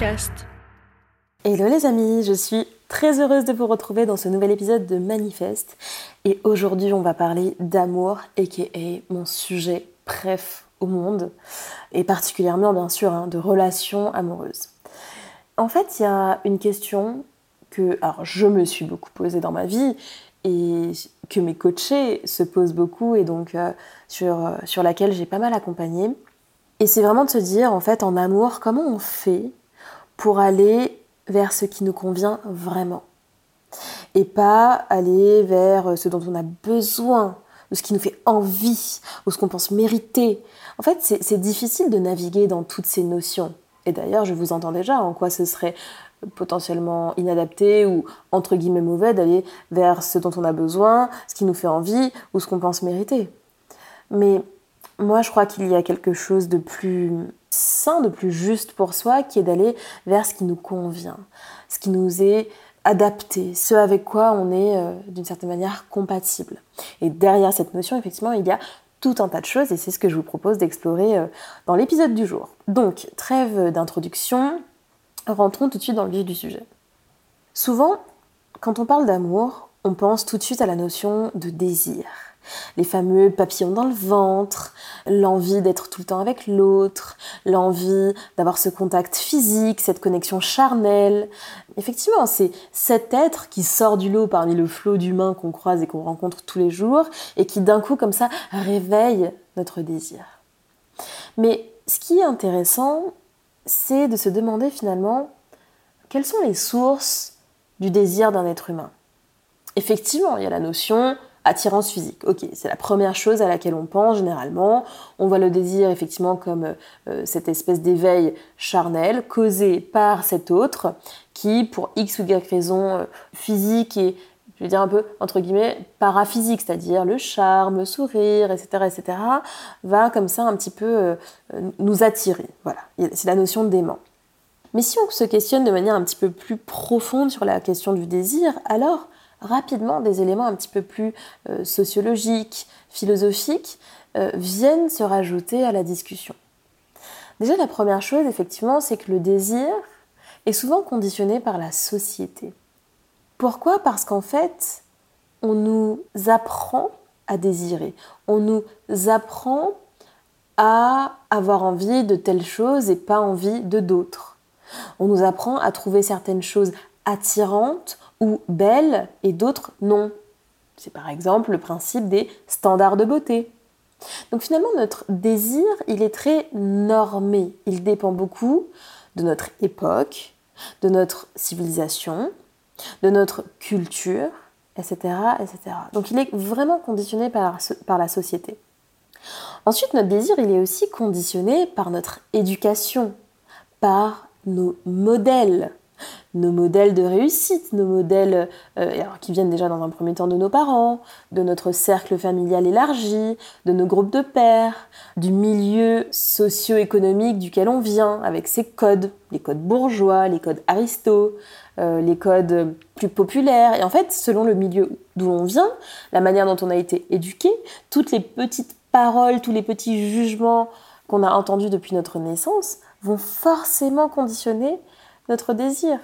Hello les amis, je suis très heureuse de vous retrouver dans ce nouvel épisode de Manifeste. Et aujourd'hui, on va parler d'amour, a.k.a. mon sujet préf au monde, et particulièrement bien sûr hein, de relations amoureuses. En fait, il y a une question que alors, je me suis beaucoup posée dans ma vie et que mes coachés se posent beaucoup et donc euh, sur, euh, sur laquelle j'ai pas mal accompagné. Et c'est vraiment de se dire, en fait, en amour, comment on fait pour aller vers ce qui nous convient vraiment. Et pas aller vers ce dont on a besoin, de ce qui nous fait envie, ou ce qu'on pense mériter. En fait, c'est difficile de naviguer dans toutes ces notions. Et d'ailleurs, je vous entends déjà en quoi ce serait potentiellement inadapté ou entre guillemets mauvais d'aller vers ce dont on a besoin, ce qui nous fait envie ou ce qu'on pense mériter. Mais moi, je crois qu'il y a quelque chose de plus sain, de plus juste pour soi, qui est d'aller vers ce qui nous convient, ce qui nous est adapté, ce avec quoi on est euh, d'une certaine manière compatible. Et derrière cette notion, effectivement, il y a tout un tas de choses et c'est ce que je vous propose d'explorer euh, dans l'épisode du jour. Donc, trêve d'introduction, rentrons tout de suite dans le vif du sujet. Souvent, quand on parle d'amour, on pense tout de suite à la notion de désir les fameux papillons dans le ventre, l'envie d'être tout le temps avec l'autre, l'envie d'avoir ce contact physique, cette connexion charnelle. Effectivement, c'est cet être qui sort du lot parmi le flot d'humains qu'on croise et qu'on rencontre tous les jours et qui d'un coup comme ça réveille notre désir. Mais ce qui est intéressant, c'est de se demander finalement quelles sont les sources du désir d'un être humain? Effectivement, il y a la notion Attirance physique, ok, c'est la première chose à laquelle on pense généralement. On voit le désir effectivement comme euh, cette espèce d'éveil charnel causé par cet autre qui, pour X ou Y raison euh, physique et je vais dire un peu entre guillemets paraphysique, c'est-à-dire le charme, le sourire, etc., etc., va comme ça un petit peu euh, nous attirer. Voilà, c'est la notion d'aimant. Mais si on se questionne de manière un petit peu plus profonde sur la question du désir, alors rapidement des éléments un petit peu plus euh, sociologiques, philosophiques, euh, viennent se rajouter à la discussion. Déjà, la première chose, effectivement, c'est que le désir est souvent conditionné par la société. Pourquoi? Parce qu'en fait, on nous apprend à désirer, on nous apprend à avoir envie de telle chose et pas envie de d'autres. On nous apprend à trouver certaines choses attirantes ou belles et d'autres non. C'est par exemple le principe des standards de beauté. Donc finalement, notre désir, il est très normé. Il dépend beaucoup de notre époque, de notre civilisation, de notre culture, etc. etc. Donc il est vraiment conditionné par, par la société. Ensuite, notre désir, il est aussi conditionné par notre éducation, par nos modèles nos modèles de réussite, nos modèles euh, qui viennent déjà dans un premier temps de nos parents, de notre cercle familial élargi, de nos groupes de pères, du milieu socio-économique duquel on vient, avec ses codes, les codes bourgeois, les codes aristos, euh, les codes plus populaires. Et en fait, selon le milieu d'où on vient, la manière dont on a été éduqué, toutes les petites paroles, tous les petits jugements qu'on a entendus depuis notre naissance vont forcément conditionner notre désir.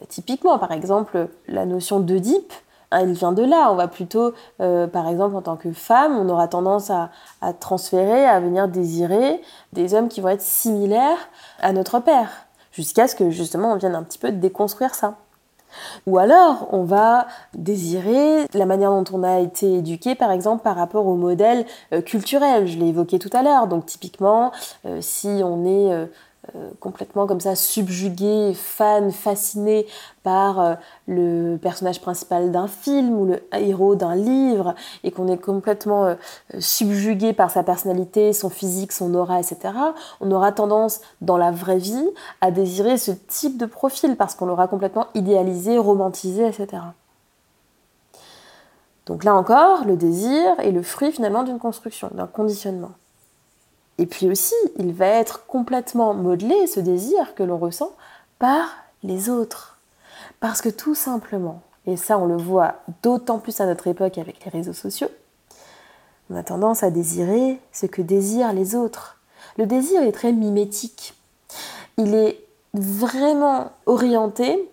Euh, typiquement, par exemple, la notion d'Oedipe, hein, elle vient de là. On va plutôt, euh, par exemple, en tant que femme, on aura tendance à, transférer, à venir désirer des hommes qui vont être similaires à notre père, jusqu'à ce que justement on vienne un petit peu déconstruire ça. Ou alors, on va désirer la manière dont on a été éduqué, par exemple, par rapport au modèle euh, culturel. Je l'ai évoqué tout à l'heure. Donc, typiquement, si on est euh, complètement comme ça subjugué, fan, fasciné par euh, le personnage principal d'un film ou le héros d'un livre et qu'on est complètement euh, subjugué par sa personnalité, son physique, son aura, etc., on aura tendance dans la vraie vie à désirer ce type de profil parce qu'on l'aura complètement idéalisé, romantisé, etc. Donc là encore, le désir est le fruit finalement d'une construction, d'un conditionnement. Et puis aussi, il va être complètement modelé, ce désir que l'on ressent, par les autres. Parce que tout simplement, et ça on le voit d'autant plus à notre époque avec les réseaux sociaux, on a tendance à désirer ce que désirent les autres. Le désir est très mimétique. Il est vraiment orienté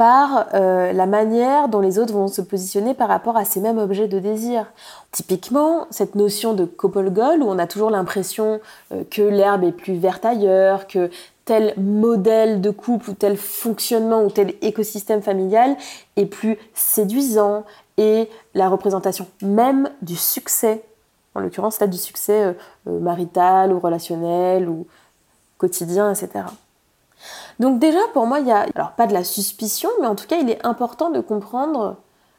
par euh, la manière dont les autres vont se positionner par rapport à ces mêmes objets de désir. Typiquement, cette notion de couple goal, où on a toujours l'impression euh, que l'herbe est plus verte ailleurs, que tel modèle de couple ou tel fonctionnement ou tel écosystème familial est plus séduisant et la représentation même du succès, en l'occurrence là du succès euh, marital ou relationnel ou quotidien, etc. Donc déjà, pour moi, il y a, alors pas de la suspicion, mais en tout cas, il est important de comprendre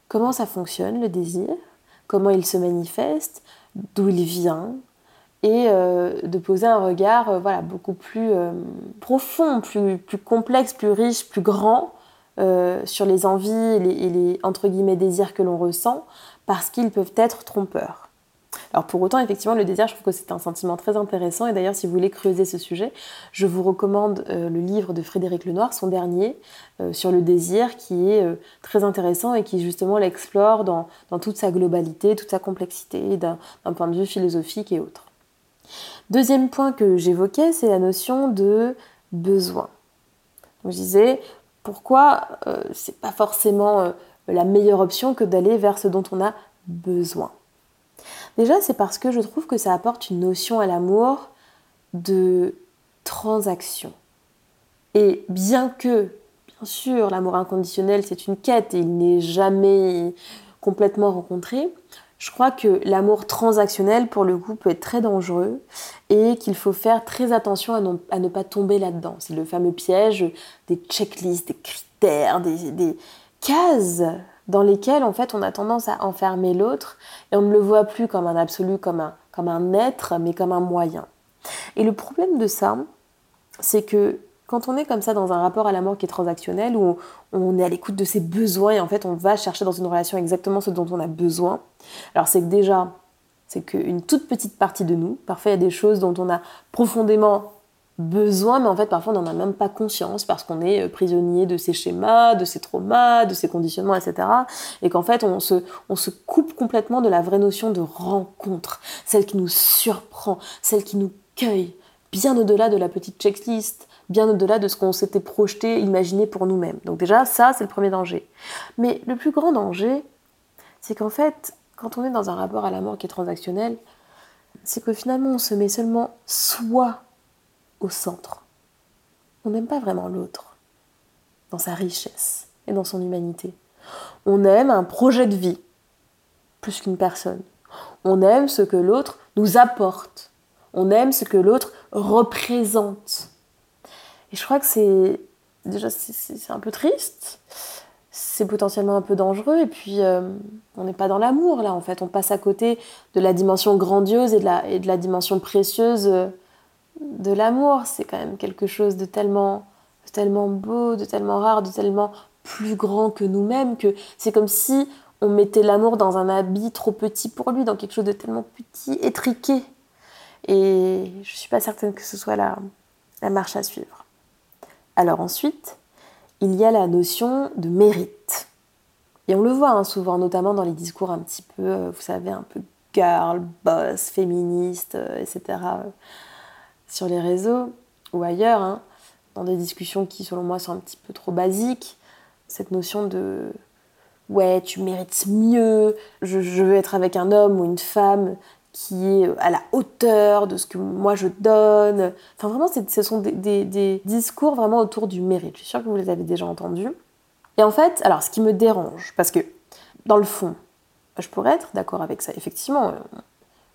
comment ça fonctionne, le désir, comment il se manifeste, d'où il vient, et euh, de poser un regard euh, voilà, beaucoup plus euh, profond, plus, complexe, plus riche, plus grand sur les envies et les, et les, entre guillemets désirs que l'on ressent, parce qu'ils peuvent être trompeurs. Alors pour autant, effectivement, le désir, je trouve que c'est un sentiment très intéressant. Et d'ailleurs, si vous voulez creuser ce sujet, je vous recommande euh, le livre de Frédéric Lenoir, son dernier, euh, sur le désir, qui est euh, très intéressant et qui justement l'explore dans, toute sa globalité, toute sa complexité, d'un point de vue philosophique et autre. Deuxième point que j'évoquais, c'est la notion de besoin. je disais, pourquoi c'est pas forcément la meilleure option que d'aller vers ce dont on a besoin? Déjà, c'est parce que je trouve que ça apporte une notion à l'amour de transaction. Et bien que, bien sûr, l'amour inconditionnel, c'est une quête et il n'est jamais complètement rencontré, je crois que l'amour transactionnel, pour le coup, peut être très dangereux et qu'il faut faire très attention à, ne pas tomber là-dedans. C'est le fameux piège des checklists, des critères, des, des cases dans lesquelles en fait on a tendance à enfermer l'autre et on ne le voit plus comme un absolu, comme un, comme un être, mais comme un moyen. Et le problème de ça, c'est que quand on est comme ça dans un rapport à la mort qui est transactionnel, où on est à l'écoute de ses besoins et en fait on va chercher dans une relation exactement ce dont on a besoin, alors c'est que déjà, c'est qu'une toute petite partie de nous, parfois il y a des choses dont on a profondément besoin, mais en fait parfois on n'en a même pas conscience parce qu'on est euh, prisonnier de ces schémas, de ces traumas, de ces conditionnements, etc. Et qu'en fait on se, on se coupe complètement de la vraie notion de rencontre, celle qui nous surprend, celle qui nous cueille, bien au-delà de la petite checklist, bien au-delà de ce qu'on s'était projeté, imaginé pour nous-mêmes. Donc déjà ça c'est le premier danger. Mais le plus grand danger, c'est qu'en fait quand on est dans un rapport à la mort qui est transactionnel, c'est que finalement on se met seulement soi au centre. On n'aime pas vraiment l'autre, dans sa richesse et dans son humanité. On aime un projet de vie, plus qu'une personne. On aime ce que l'autre nous apporte. On aime ce que l'autre représente. Et je crois que c'est déjà c'est un peu triste, c'est potentiellement un peu dangereux, et puis euh, on n'est pas dans l'amour là en fait, on passe à côté de la dimension grandiose et de la, dimension précieuse euh, de l'amour, c'est quand même quelque chose de tellement, beau, de tellement rare, de tellement plus grand que nous-mêmes, que c'est comme si on mettait l'amour dans un habit trop petit pour lui, dans quelque chose de tellement petit, étriqué. Et je ne suis pas certaine que ce soit la, la marche à suivre. Alors ensuite, il y a la notion de mérite. Et on le voit hein, souvent, notamment dans les discours un petit peu, euh, vous savez, un peu girl, boss, féministe, euh, etc sur les réseaux ou ailleurs, hein, dans des discussions qui, selon moi, sont un petit peu trop basiques, cette notion de ouais, tu mérites mieux, je, veux être avec un homme ou une femme qui est à la hauteur de ce que moi je donne. Enfin, vraiment, ce sont des, des, discours vraiment autour du mérite. Je suis sûre que vous les avez déjà entendus. Et en fait, alors, ce qui me dérange, parce que dans le fond, je pourrais être d'accord avec ça, effectivement,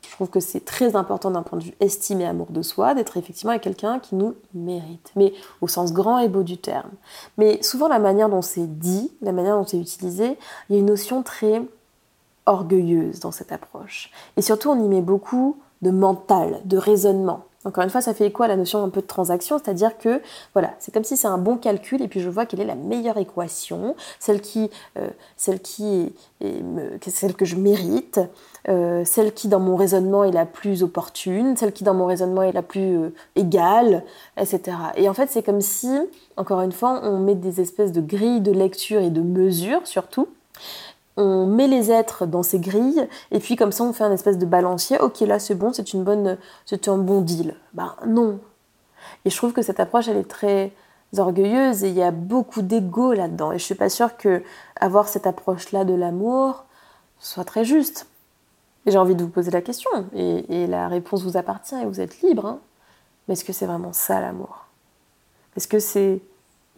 Je trouve que c'est très important d'un point de vue estime et amour de soi d'être effectivement avec quelqu'un qui nous mérite, mais au sens grand et beau du terme. Mais souvent la manière dont c'est dit, la manière dont c'est utilisé, il y a une notion très orgueilleuse dans cette approche. Et surtout on y met beaucoup de mental, de raisonnement. Encore une fois, ça fait écho à la notion un peu de transaction, c'est-à-dire que voilà, c'est comme si c'est un bon calcul et puis je vois quelle est la meilleure équation, celle qui, euh, celle qui est, celle que je mérite, euh, celle qui dans mon raisonnement est la plus opportune, celle qui dans mon raisonnement est la plus euh, égale, etc. Et en fait, c'est comme si, encore une fois, on met des espèces de grilles de lecture et de mesure surtout on met les êtres dans ces grilles et puis comme ça on fait un espèce de balancier. Ok là c'est bon, c'est une bonne, c'est un bon deal. Ben non. Et je trouve que cette approche elle est très orgueilleuse et il y a beaucoup d'ego là-dedans. Et je suis pas sûre que avoir cette approche-là de l'amour soit très juste. Et j'ai envie de vous poser la question et, la réponse vous appartient et vous êtes libre. Hein. Mais est-ce que c'est vraiment ça l'amour? Est-ce que c'est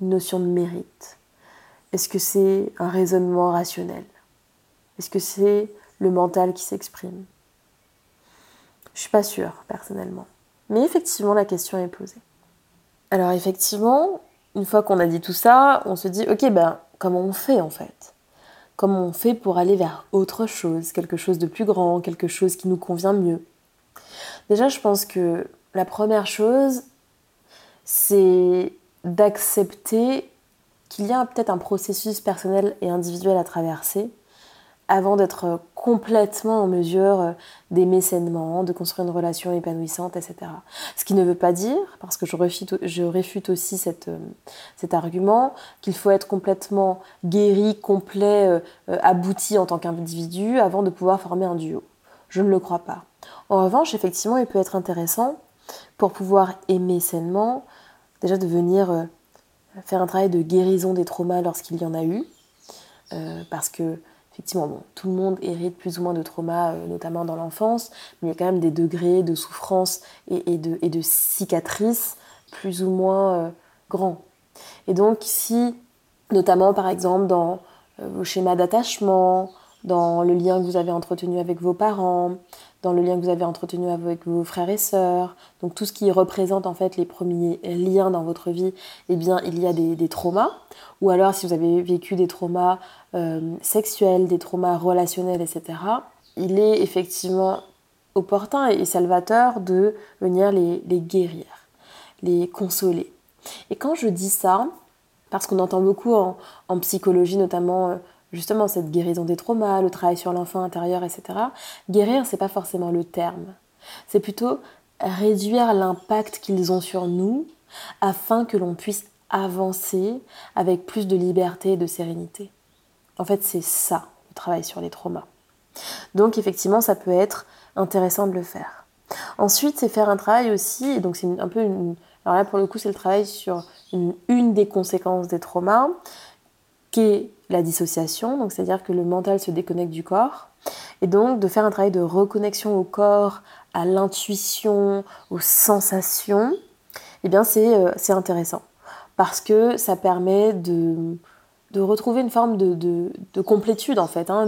une notion de mérite? Est-ce que c'est un raisonnement rationnel? Est-ce que c'est le mental qui s'exprime? Je suis pas sûre, personnellement. Mais effectivement, la question est posée. Alors effectivement, une fois qu'on a dit tout ça, on se dit, ok, ben comment on fait en fait? Comment on fait pour aller vers autre chose, quelque chose de plus grand, quelque chose qui nous convient mieux. Déjà, je pense que la première chose, c'est d'accepter qu'il y a peut-être un processus personnel et individuel à traverser avant d'être complètement en mesure euh, d'aimer sainement, de construire une relation épanouissante, etc. Ce qui ne veut pas dire, parce que je réfute, aussi euh, cet argument, qu'il faut être complètement guéri, complet, euh, abouti en tant qu'individu avant de pouvoir former un duo. Je ne le crois pas. En revanche, effectivement, il peut être intéressant pour pouvoir aimer sainement, déjà de venir faire un travail de guérison des traumas lorsqu'il y en a eu, parce que effectivement, tout le monde hérite plus ou moins de traumas, euh, notamment dans l'enfance, mais il y a quand même des degrés de souffrance et, de, et cicatrices plus ou moins euh, grands. Et donc, si, notamment par exemple dans euh, vos schémas d'attachement, dans le lien que vous avez entretenu avec vos parents, dans le lien que vous avez entretenu avec vos frères et sœurs, donc tout ce qui représente en fait les premiers liens dans votre vie, eh bien il y a des, traumas. Ou alors si vous avez vécu des traumas euh, sexuels, des traumas relationnels, etc., il est effectivement opportun et salvateur de venir les, guérir, les consoler. Et quand je dis ça, parce qu'on entend beaucoup en, psychologie notamment euh, justement cette guérison des traumas, le travail sur l'enfant intérieur, etc. Guérir, c'est pas forcément le terme. C'est plutôt réduire l'impact qu'ils ont sur nous afin que l'on puisse avancer avec plus de liberté et de sérénité. En fait, c'est ça, le travail sur les traumas. Donc effectivement, ça peut être intéressant de le faire. Ensuite, c'est faire un travail aussi, donc c'est un peu. Alors là, pour le coup, c'est le travail sur une des conséquences des traumas, la dissociation, donc c'est-à-dire que le mental se déconnecte du corps, et donc de faire un travail de reconnexion au corps, à l'intuition, aux sensations, eh bien c'est euh, intéressant, parce que ça permet de, de retrouver une forme de, de, de complétude en fait, hein,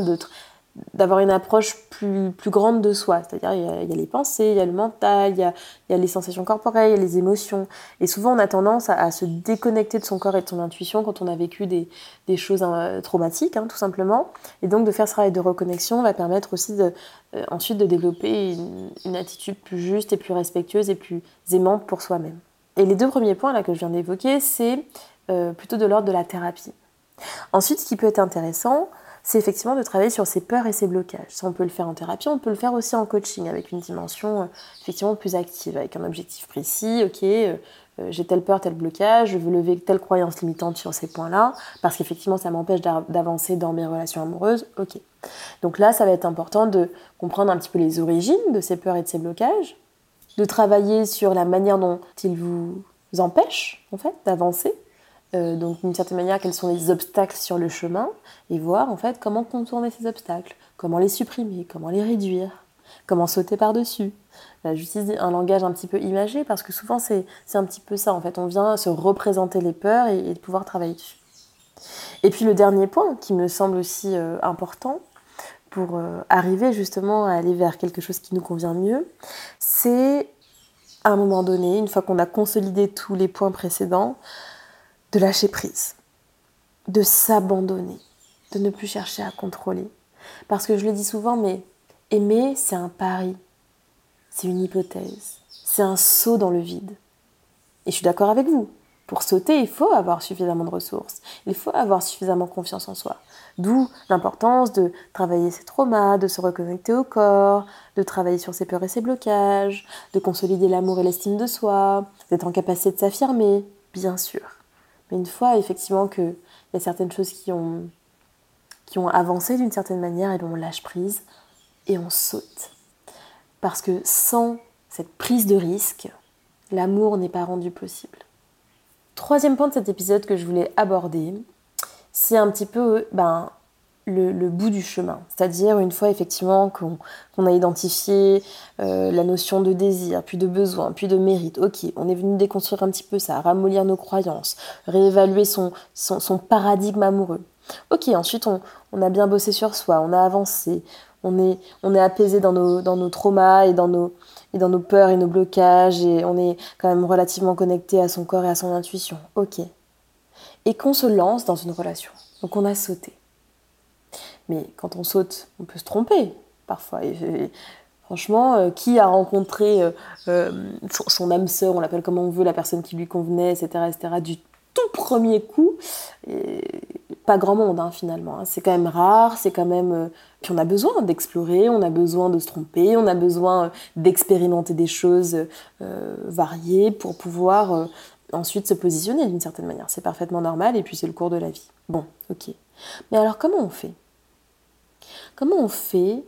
d'avoir une approche plus, plus grande de soi. C'est-à-dire, il, y, a, les pensées, il y a le mental, il y a, il y a, les sensations corporelles, il y a les émotions. Et souvent, on a tendance à, se déconnecter de son corps et de son intuition quand on a vécu des, des choses hein, traumatiques, hein, tout simplement. Et donc, de faire ce travail de reconnexion va permettre aussi de, euh, ensuite de développer une, une, attitude plus juste et plus respectueuse et plus aimante pour soi-même. Et les deux premiers points là que je viens d'évoquer, c'est euh, plutôt de l'ordre de la thérapie. Ensuite, ce qui peut être intéressant, c'est effectivement de travailler sur ses peurs et ses blocages. Ça, on peut le faire en thérapie, on peut le faire aussi en coaching avec une dimension euh, effectivement plus active, avec un objectif précis. Ok, euh, euh, j'ai telle peur, tel blocage, je veux lever telle croyance limitante sur ces points-là, parce qu'effectivement, ça m'empêche d'avancer dans mes relations amoureuses. Ok. Donc là, ça va être important de comprendre un petit peu les origines de ces peurs et de ces blocages, de travailler sur la manière dont ils vous empêchent, en fait, d'avancer euh, donc d'une certaine manière quels sont les obstacles sur le chemin et voir en fait comment contourner ces obstacles, comment les supprimer, comment les réduire, comment sauter par-dessus. Là, j'utilise un langage un petit peu imagé parce que souvent c'est un petit peu ça en fait, on vient se représenter les peurs et, et pouvoir travailler dessus. Et puis le dernier point qui me semble aussi euh, important pour euh, arriver justement à aller vers quelque chose qui nous convient mieux, c'est à un moment donné, une fois qu'on a consolidé tous les points précédents, de lâcher prise, de s'abandonner, de ne plus chercher à contrôler. Parce que je le dis souvent, mais aimer, c'est un pari, c'est une hypothèse, c'est un saut dans le vide. Et je suis d'accord avec vous. Pour sauter, il faut avoir suffisamment de ressources, il faut avoir suffisamment confiance en soi. D'où l'importance de travailler ses traumas, de se reconnecter au corps, de travailler sur ses peurs et ses blocages, de consolider l'amour et l'estime de soi, d'être en capacité de s'affirmer, bien sûr. Mais une fois effectivement qu'il y a certaines choses qui ont, avancé d'une certaine manière, et bien on lâche prise et on saute. Parce que sans cette prise de risque, l'amour n'est pas rendu possible. Troisième point de cet épisode que je voulais aborder, c'est un petit peu ben, le, bout du chemin. C'est-à-dire une fois effectivement qu'on a identifié euh, la notion de désir, puis de besoin, puis de mérite, ok, on est venu déconstruire un petit peu ça, ramollir nos croyances, réévaluer son, son, paradigme amoureux. Ok, ensuite on, on, a bien bossé sur soi, on a avancé, on est, on est apaisé dans nos, dans nos traumas et dans nos, et dans nos peurs et nos blocages, et on est quand même relativement connecté à son corps et à son intuition. Ok. Et qu'on se lance dans une relation. Donc on a sauté. Mais quand on saute, on peut se tromper parfois. Franchement, euh, qui a rencontré euh, euh, son, âme sœur, on l'appelle comme on veut, la personne qui lui convenait, etc., etc., du tout premier coup? Pas grand monde hein, finalement. Hein. C'est quand même rare, c'est quand même. Puis on a besoin d'explorer, on a besoin de se tromper, on a besoin d'expérimenter des choses variées pour pouvoir ensuite se positionner d'une certaine manière. C'est parfaitement normal et puis c'est le cours de la vie. Bon, ok. Mais alors comment on fait? Comment on fait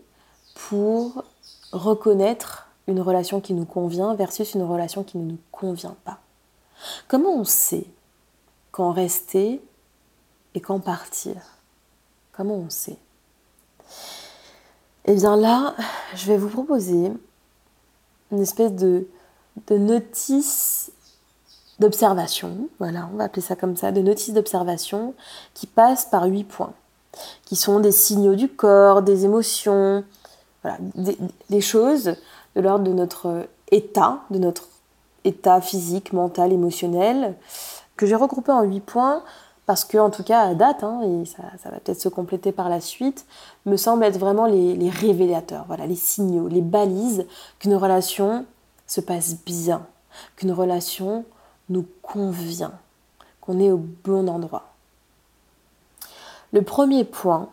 pour reconnaître une relation qui nous convient versus une relation qui ne nous convient pas? Comment on sait quand rester et quand partir? Comment on sait? Eh bien là, je vais vous proposer une espèce de, notice d'observation, voilà, on va appeler ça comme ça, de notice d'observation qui passe par huit points, qui sont des signaux du corps, des émotions, voilà, des, choses de l'ordre de notre état, de notre état physique, mental, émotionnel, que j'ai regroupé en huit points parce que, en tout cas, à date, hein, et ça, va peut-être se compléter par la suite, me semblent être vraiment les, les révélateurs, voilà, les signaux, les balises qu'une relation se passe bien, qu'une relation nous convient, qu'on est au bon endroit. Le premier point,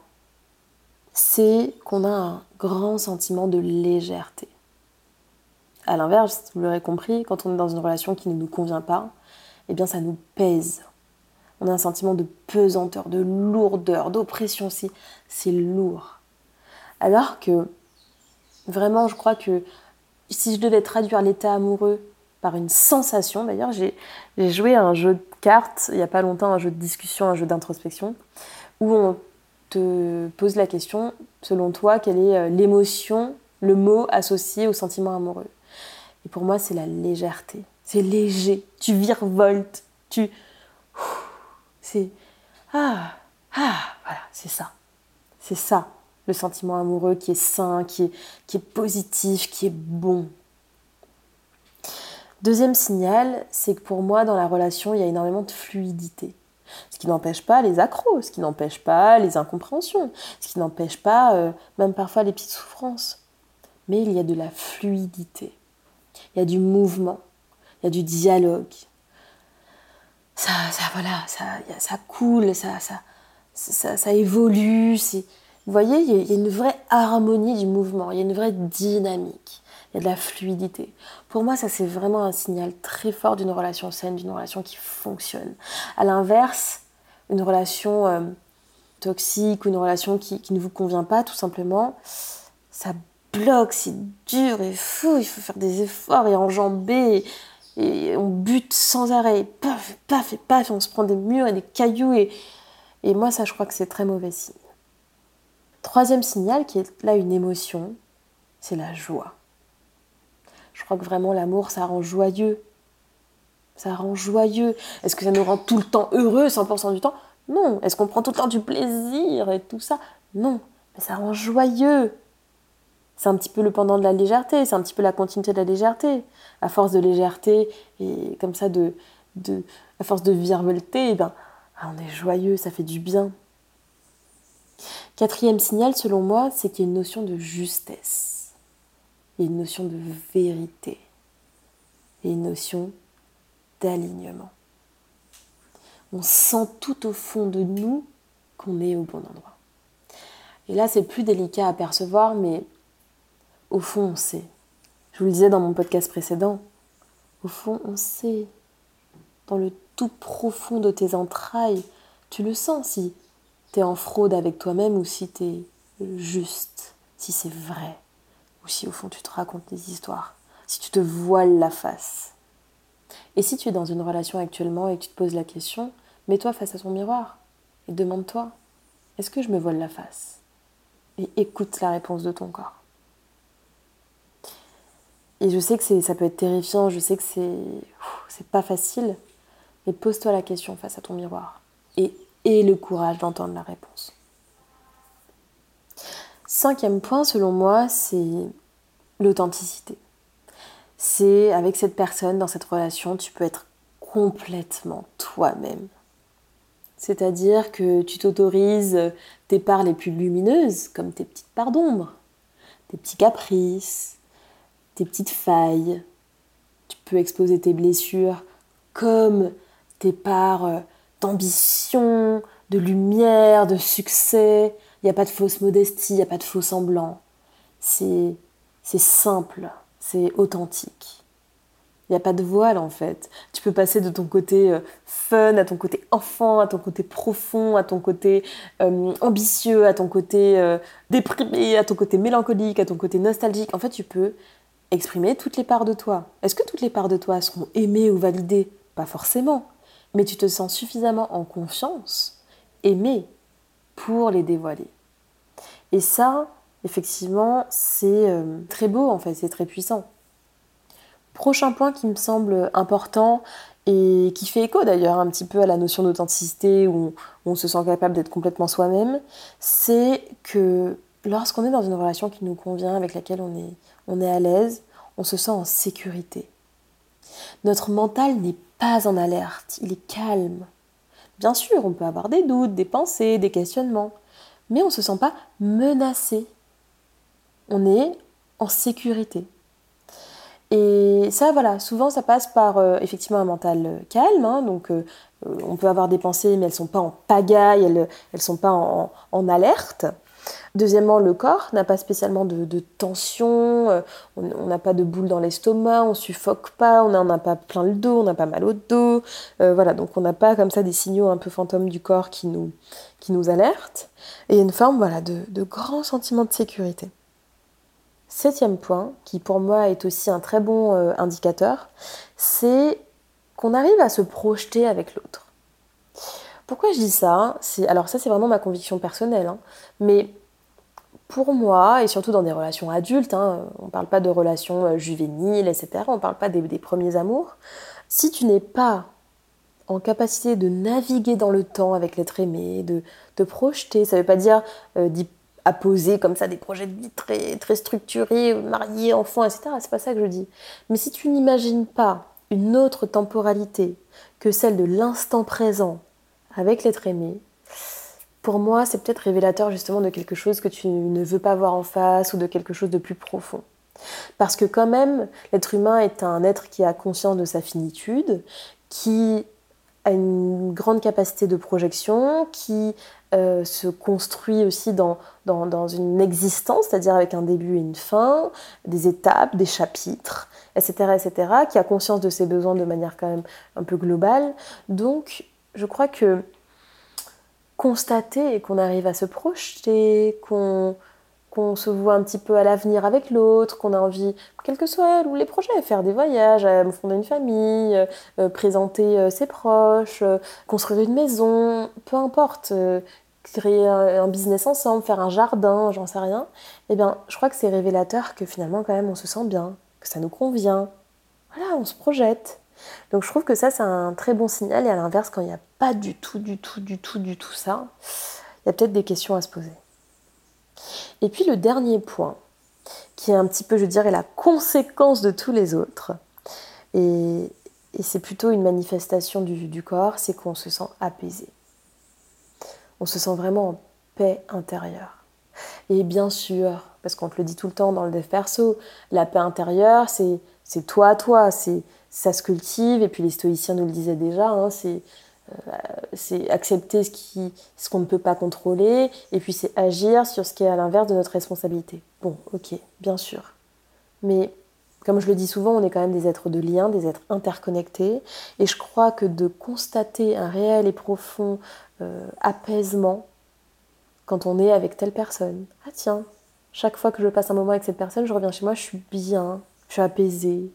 c'est qu'on a un grand sentiment de légèreté. À l'inverse, vous l'aurez compris, quand on est dans une relation qui ne nous convient pas, eh bien ça nous pèse. On a un sentiment de pesanteur, de lourdeur, d'oppression. C'est lourd. Alors que, vraiment, je crois que si je devais traduire l'état amoureux par une sensation. D'ailleurs, j'ai joué à un jeu de cartes il n'y a pas longtemps, un jeu de discussion, un jeu d'introspection, où on te pose la question, selon toi, quelle est euh, l'émotion, le mot associé au sentiment amoureux? Et pour moi, c'est la légèreté. C'est léger. Tu virevoltes. Tu. C'est. Ah Ah Voilà, c'est ça. C'est ça, le sentiment amoureux qui est sain, qui est, qui est positif, qui est bon. Deuxième signal, c'est que pour moi, dans la relation, il y a énormément de fluidité. Ce qui n'empêche pas les accros, ce qui n'empêche pas les incompréhensions, ce qui n'empêche pas euh, même parfois les petites souffrances. Mais il y a de la fluidité, il y a du mouvement, il y a du dialogue. Ça, voilà, ça, ça coule, ça, ça, ça, ça évolue. Vous voyez, il y a une vraie harmonie du mouvement, il y a une vraie dynamique il y a de la fluidité. Pour moi, ça c'est vraiment un signal très fort d'une relation saine, d'une relation qui fonctionne. À l'inverse, une relation euh, toxique ou une relation qui, ne vous convient pas, tout simplement, ça bloque, c'est dur et fou, il faut faire des efforts et enjamber. Et, on bute sans arrêt, paf, paf et paf, et on se prend des murs et des cailloux. Et, et moi, ça, je crois que c'est très mauvais signe. Troisième signal, qui est là une émotion, c'est la joie. Je crois que vraiment l'amour, ça rend joyeux. Ça rend joyeux. Est-ce que ça nous rend tout le temps heureux 100% du temps? Non. Est-ce qu'on prend tout le temps du plaisir et tout ça? Non. Mais ça rend joyeux. C'est un petit peu le pendant de la légèreté, c'est un petit peu la continuité de la légèreté. À force de légèreté et comme ça de, à force de virevolter, eh ben, ah, on est joyeux, ça fait du bien. Quatrième signal, selon moi, c'est qu'il y a une notion de justesse. Une notion de vérité. Et une notion d'alignement. On sent tout au fond de nous qu'on est au bon endroit. Et là, c'est plus délicat à percevoir, mais au fond, on sait. Je vous le disais dans mon podcast précédent, au fond, on sait. Dans le tout profond de tes entrailles, tu le sens si tu es en fraude avec toi-même ou si tu es juste, si c'est vrai, si au fond tu te racontes des histoires, si tu te voiles la face. Et si tu es dans une relation actuellement et que tu te poses la question, mets-toi face à ton miroir et demande-toi, est-ce que je me voile la face? Et écoute la réponse de ton corps. Et je sais que ça peut être terrifiant, je sais que c'est c'est pas facile, mais pose-toi la question face à ton miroir et aie le courage d'entendre la réponse. Cinquième point, selon moi, c'est l'authenticité. C'est avec cette personne, dans cette relation, tu peux être complètement toi-même. C'est-à-dire que tu t'autorises tes parts les plus lumineuses, comme tes petites parts d'ombre, tes petits caprices, tes petites failles. Tu peux exposer tes blessures comme tes parts d'ambition, de lumière, de succès. Il n'y a pas de fausse modestie, il n'y a pas de faux semblant. C'est simple, c'est authentique. Il n'y a pas de voile en fait. Tu peux passer de ton côté euh, fun à ton côté enfant, à ton côté profond, à ton côté euh, ambitieux, à ton côté euh, déprimé, à ton côté mélancolique, à ton côté nostalgique. En fait, tu peux exprimer toutes les parts de toi. Est-ce que toutes les parts de toi seront aimées ou validées? Pas forcément. Mais tu te sens suffisamment en confiance, aimé, pour les dévoiler. Et ça, effectivement, c'est très beau en fait, c'est très puissant. Prochain point qui me semble important et qui fait écho d'ailleurs un petit peu à la notion d'authenticité où on se sent capable d'être complètement soi-même, c'est que lorsqu'on est dans une relation qui nous convient, avec laquelle on est, on est à l'aise, on se sent en sécurité. Notre mental n'est pas en alerte, il est calme. Bien sûr, on peut avoir des doutes, des pensées, des questionnements, mais on ne se sent pas menacé. On est en sécurité. Et ça, voilà, souvent ça passe par euh, effectivement un mental euh, calme. Hein, donc euh, on peut avoir des pensées, mais elles ne sont pas en pagaille, elles ne sont pas en, alerte. Deuxièmement, le corps n'a pas spécialement de, tension, on n'a pas de boule dans l'estomac, on suffoque pas, on n'en a pas plein le dos, on n'a pas mal au dos. voilà, donc on n'a pas comme ça des signaux un peu fantômes du corps qui nous, qui nous alertent. Et une forme voilà, de, de grand sentiment de sécurité. Septième point, qui pour moi est aussi un très bon euh, indicateur, c'est qu'on arrive à se projeter avec l'autre. Pourquoi je dis ça Alors ça c'est vraiment ma conviction personnelle, hein. mais pour moi, et surtout dans des relations adultes, hein, on ne parle pas de relations euh, juvéniles, etc., on ne parle pas des, premiers amours, si tu n'es pas en capacité de naviguer dans le temps avec l'être aimé, de te projeter, ça ne veut pas dire euh, à comme ça des projets de vie très, très structurés, mariés, enfants, etc. C'est pas ça que je dis. Mais si tu n'imagines pas une autre temporalité que celle de l'instant présent avec l'être aimé, pour moi, c'est peut-être révélateur justement de quelque chose que tu ne veux pas voir en face ou de quelque chose de plus profond. Parce que quand même, l'être humain est un être qui a conscience de sa finitude, qui a une grande capacité de projection, qui euh, se construit aussi dans, dans, une existence, c'est-à-dire avec un début et une fin, des étapes, des chapitres, etc., etc., qui a conscience de ses besoins de manière quand même un peu globale. Donc, je crois que constater qu'on arrive à se projeter, qu'on se voit un petit peu à l'avenir avec l'autre, qu'on a envie, quels que soient les projets, faire des voyages, fonder une famille, euh, présenter euh, ses proches, euh, construire une maison, peu importe, créer un, business ensemble, faire un jardin, j'en sais rien, eh bien, je crois que c'est révélateur que finalement, quand même, on se sent bien, que ça nous convient. Voilà, on se projette. Donc je trouve que ça, c'est un très bon signal. Et à l'inverse, quand il n'y a pas du tout, du tout, du tout, du tout ça, il y a peut-être des questions à se poser. Et puis le dernier point, qui est un petit peu, je dirais, la conséquence de tous les autres, et, c'est plutôt une manifestation du, du corps, c'est qu'on se sent apaisé. On se sent vraiment en paix intérieure. Et bien sûr, parce qu'on te le dit tout le temps dans le dev perso, la paix intérieure, c'est toi toi, c'est ça se cultive, et puis les stoïciens nous le disaient déjà, hein, c'est euh, c'est accepter ce qu'on ne peut pas contrôler, et puis c'est agir sur ce qui est à l'inverse de notre responsabilité. Bon, ok, bien sûr. Mais comme je le dis souvent, on est quand même des êtres de lien, des êtres interconnectés, et je crois que de constater un réel et profond euh, apaisement quand on est avec telle personne. Ah tiens, chaque fois que je passe un moment avec cette personne, je reviens chez moi, je suis bien, je suis apaisée,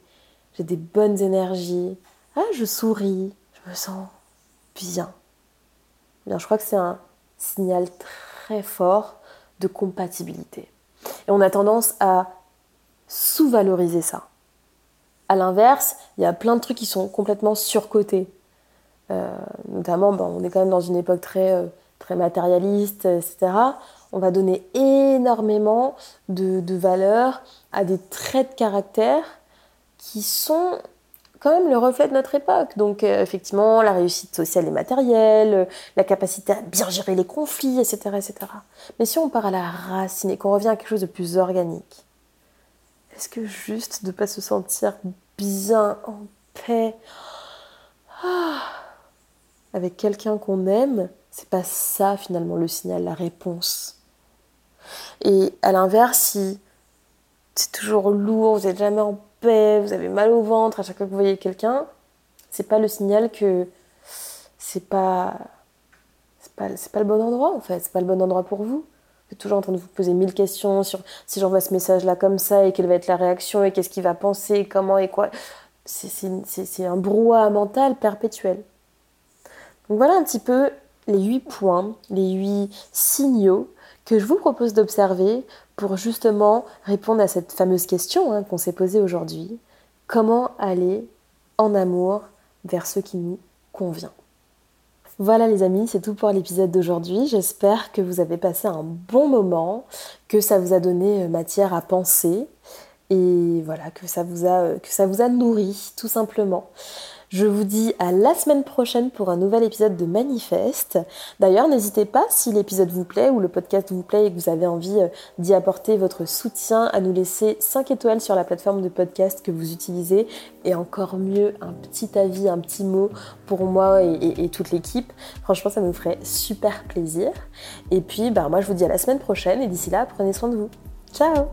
j'ai des bonnes énergies. Ah, je souris, je me sens bien. Je crois que c'est un signal très fort de compatibilité. Et on a tendance à sous-valoriser ça. À l'inverse, il y a plein de trucs qui sont complètement surcotés. Euh, notamment, on est quand même dans une époque très, euh, très matérialiste, etc. On va donner énormément de, de valeur à des traits de caractère qui sont quand même le reflet de notre époque. Donc euh, effectivement, la réussite sociale et matérielle, la capacité à bien gérer les conflits, etc., etc. Mais si on part à la racine et qu'on revient à quelque chose de plus organique, est-ce que juste de ne pas se sentir bien en paix ah, avec quelqu'un qu'on aime, c'est pas ça finalement le signal, la réponse. Et à l'inverse, si c'est toujours lourd, vous n'êtes jamais en vous avez mal au ventre à chaque fois que vous voyez quelqu'un, c'est pas le signal que c'est pas c'est pas, pas le bon endroit en fait, c'est pas le bon endroit pour vous. Vous êtes toujours en train de vous poser mille questions sur si j'envoie ce message là comme ça et quelle va être la réaction et qu'est-ce qu'il va penser, comment et quoi. C'est un brouhaha mental perpétuel. Donc voilà un petit peu les huit points, les huit signaux que je vous propose d'observer pour justement répondre à cette fameuse question hein, qu'on s'est posée aujourd'hui. Comment aller en amour vers ce qui nous convient? Voilà les amis, c'est tout pour l'épisode d'aujourd'hui. J'espère que vous avez passé un bon moment, que ça vous a donné matière à penser et voilà que ça vous a que ça vous a nourri tout simplement. Je vous dis à la semaine prochaine pour un nouvel épisode de Manifeste. D'ailleurs, n'hésitez pas, si l'épisode vous plaît ou le podcast vous plaît et que vous avez envie euh, d'y apporter votre soutien, à nous laisser 5 étoiles sur la plateforme de podcast que vous utilisez et encore mieux, un petit avis, un petit mot pour moi et, toute l'équipe. Franchement, ça nous ferait super plaisir. Et puis, bah, moi, je vous dis à la semaine prochaine et d'ici là, prenez soin de vous. Ciao